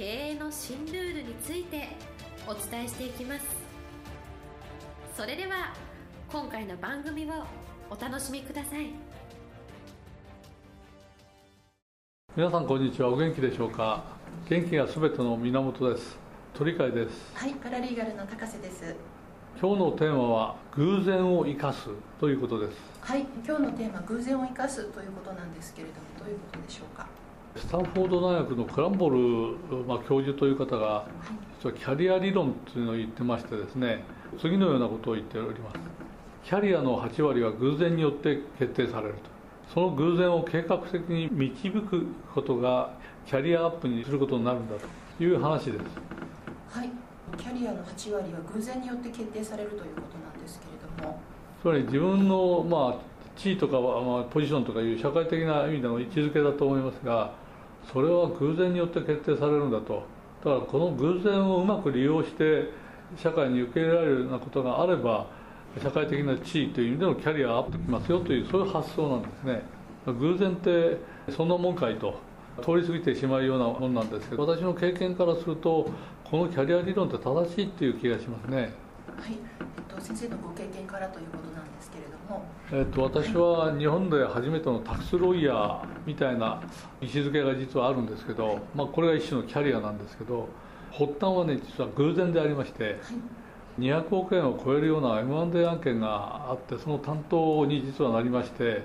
経営の新ルールについてお伝えしていきます。それでは今回の番組をお楽しみください。皆さんこんにちは。お元気でしょうか？元気がすべての源です。鳥飼です。はいパラリーガルの高瀬です。今日のテーマは偶然を生かすということです。はい今日のテーマ偶然を生かすということなんですけれどもどういうことでしょうか？スタンフォード大学のクランボル、まあ、教授という方がキャリア理論というのを言ってましてですね次のようなことを言っております。キャリアの8割は偶然によって決定されると。その偶然を計画的に導くことがキャリアアップにすることになるんだという話です。はい。キャリアの8割は偶然によって決定されるということなんですけれども。つまり自分の、まあ、地位とか、まあ、ポジションとかいう社会的な意味での位置づけだと思いますがそれは偶然によって決定されるんだと。だからこの偶然をうまく利用して社会に受け入れられるようなことがあれば社会的な地位という意味でのキャリアアップできますよというそういう発想なんですね。偶然ってそんなもんかいと。通り過ぎてしまうようなもんなんですけど私の経験からするとこのキャリア理論って正しいっていう気がしますね。はい、先生のご経験からということなんですけれども、えっと、私は日本で初めてのタクスロイヤーみたいな位置づけが実はあるんですけど、まあ、これが一種のキャリアなんですけど発端はね実は偶然でありまして、はい200億円を超えるような M&A 案件があってその担当に実はなりまして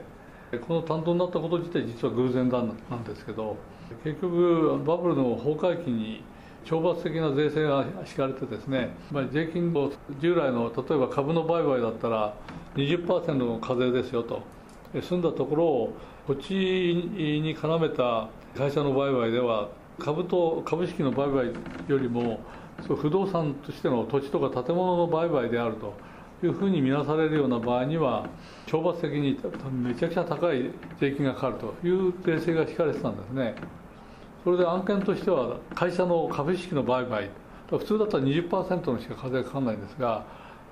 この担当になったこと自体実は偶然なんですけど結局バブルの崩壊期に懲罰的な税制が敷かれてですね、まあ、税金を従来の例えば株の売買だったら20%の課税ですよと済んだところを土地に絡めた会社の売買では株と株式の売買よりも不動産としての土地とか建物の売買であるというふうに見なされるような場合には懲罰的にめちゃくちゃ高い税金がかかるという税制が引かれてたんですね。それで案件としては会社の株式の売買普通だったら20%のしか課税かかんないんですが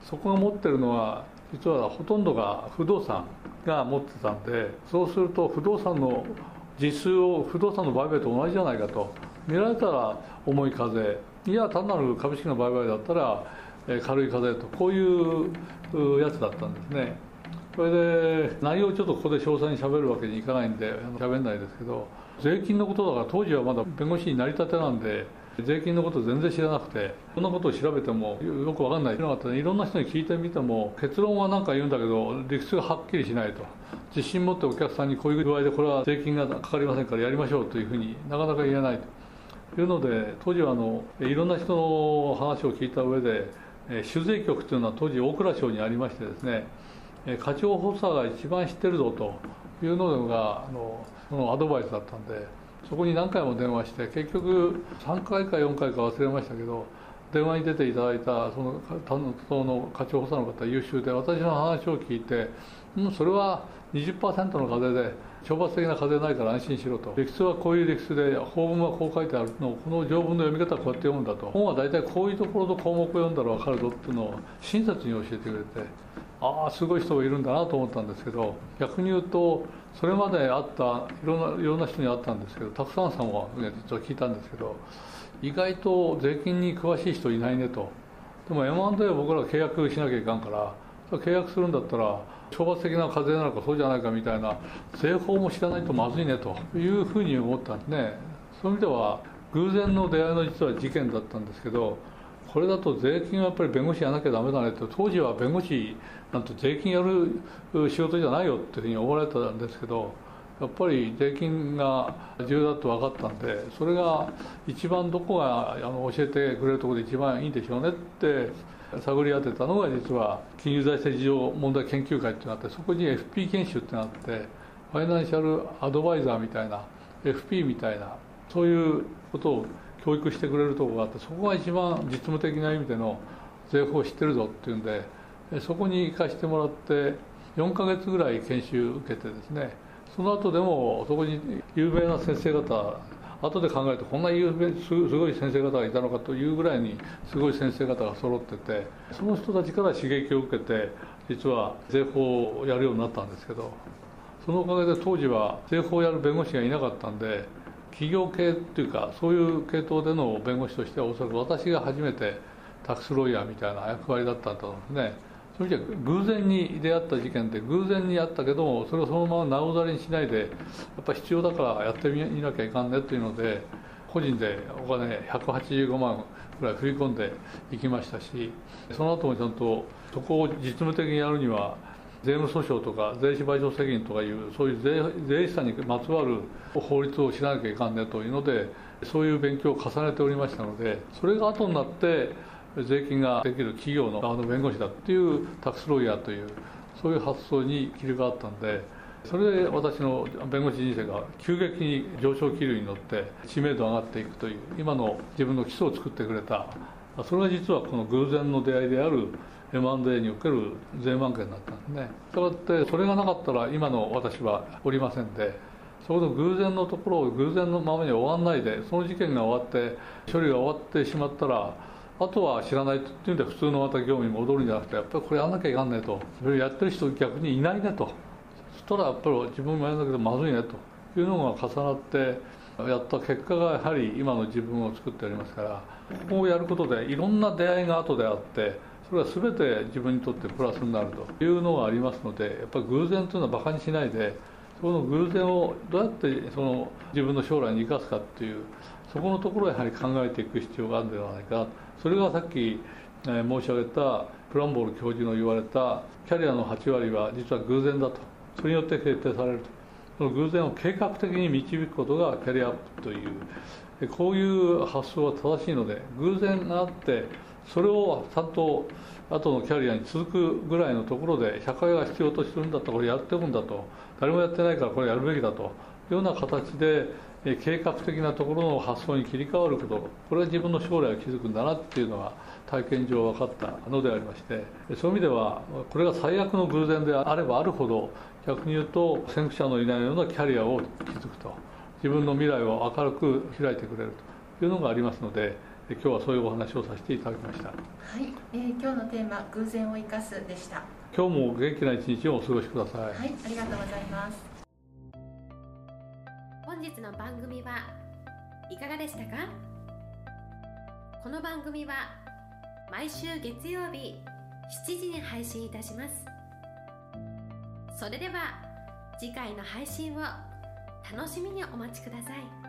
そこが持ってるのは実はほとんどが不動産が持ってたんでそうすると不動産の実数を不動産の売買と同じじゃないかと見られたら重い課税いや単なる株式の売買だったら軽い課税とこういうやつだったんですね。それで内容をちょっとここで詳細にしゃべるわけにいかないんでしゃべんないですけど税金のことだから当時はまだ弁護士になりたてなんで税金のこと全然知らなくてそんなことを調べてもよく分かんない。なかったいろんな人に聞いてみても結論は何か言うんだけど理屈がはっきりしないと。自信持ってお客さんにこういう具合でこれは税金がかかりませんからやりましょうというふうになかなか言えないと。いうので当時はあのいろんな人の話を聞いた上で酒税局というのは当時大蔵省にありましてですね課長補佐が一番知ってるぞというのがあのそのアドバイスだったんでそこに何回も電話して結局3回か4回か忘れましたけど電話に出ていただいたその担当の課長補佐の方優秀で私の話を聞いて、うん、それは20%の課税で懲罰的な課税ないから安心しろと。理屈はこういう理屈で法文はこう書いてあるのこの条文の読み方はこうやって読むんだと。本は大体こういうところと項目を読んだら分かるぞっていうのを親切に教えてくれてああすごい人がいるんだなと思ったんですけど逆に言うとそれまであったいろんないろんな人に会ったんですけどたくさんさんは、ね、実は聞いたんですけど意外と税金に詳しい人いないねと。でも M&A は僕ら契約しなきゃいかんから契約するんだったら懲罰的な課税なのかそうじゃないかみたいな税法も知らないとまずいねというふうに思ったんですね。そういう意味では偶然の出会いの実は事件だったんですけどこれだと税金はやっぱり弁護士やらなきゃダメだねと当時は弁護士なんて税金やる仕事じゃないよっていうふうに思われたんですけどやっぱり税金が重要だと分かったんでそれが一番どこがあの教えてくれるところで一番いいんでしょうねって探り当てたのが実は金融財政事情問題研究会ってなってそこに FP 研修ってなってファイナンシャルアドバイザーみたいな FP みたいなそういうことを教育してくれるとこがあってそこが一番実務的な意味での税法を知ってるぞっていうんでそこに行かしてもらって4ヶ月ぐらい研修受けてですねその後でもそこに有名な先生方後で考えるとこんな有名すごい先生方がいたのかというぐらいにすごい先生方が揃っててその人たちから刺激を受けて実は税法をやるようになったんですけどそのおかげで当時は税法をやる弁護士がいなかったんで企業系っていうかそういう系統での弁護士としてはおそらく私が初めてタックスロイヤーみたいな役割だったんだと思うんですね。そういう意味では偶然に出会った事件で偶然にあったけどもそれをそのままなおざりにしないでやっぱ必要だからやってみなきゃいかんねっていうので個人でお金185万ぐらい振り込んでいきましたしその後もちゃんとそこを実務的にやるには税務訴訟とか税収賠償責任とかいうそういう税税資産にまつわる法律を知らなきゃいかんねというのでそういう勉強を重ねておりましたのでそれが後になって税金ができる企業の側の弁護士だっていうタックスロイヤーというそういう発想に切り替わったんでそれで私の弁護士人生が急激に上昇気流に乗って知名度上がっていくという今の自分の基礎を作ってくれたそれが実はこの偶然の出会いである M&A における税満件だったんでねしたがってそれがなかったら今の私はおりませんでそこの偶然のところを偶然のままに終わんないでその事件が終わって処理が終わってしまったらあとは知らないっていうんで普通のまた業務に戻るんじゃなくてやっぱりこれやんなきゃいかんねと。それやってる人逆にいないねと。そしたらやっぱり自分もやんなきゃまずいねと。いうのが重なってやった結果がやはり今の自分を作っておりますからここをやることでいろんな出会いが後であってそれは全て自分にとってプラスになるというのがありますのでやっぱり偶然というのはバカにしないでその偶然をどうやってその自分の将来に生かすかっていうそこのところをやはり考えていく必要があるんではないかそれがさっき、申し上げたプランボール教授の言われたキャリアの8割は実は偶然だと。それによって決定されると。その偶然を計画的に導くことがキャリアアップというこういう発想は正しいので偶然があってそれをちゃんと後のキャリアに続くぐらいのところで社会が必要とするんだとこれやっていくんだと。誰もやってないからこれやるべきだと。いうような形で計画的なところの発想に切り替わること。これは自分の将来を築くんだなっていうのが体験上分かったのでありまして。そういう意味ではこれが最悪の偶然であればあるほど逆に言うと先駆者のいないようなキャリアを築くと。自分の未来を明るく開いてくれると。いうのがありますので今日はそういうお話をさせていただきました。はい、えー、今日のテーマ偶然を生かすでした。今日も元気な一日をお過ごしください。はい、ありがとうございます。本日の番組はいかがでしたか？この番組は毎週月曜日7時に配信いたしますそれでは次回の配信を楽しみにお待ちください。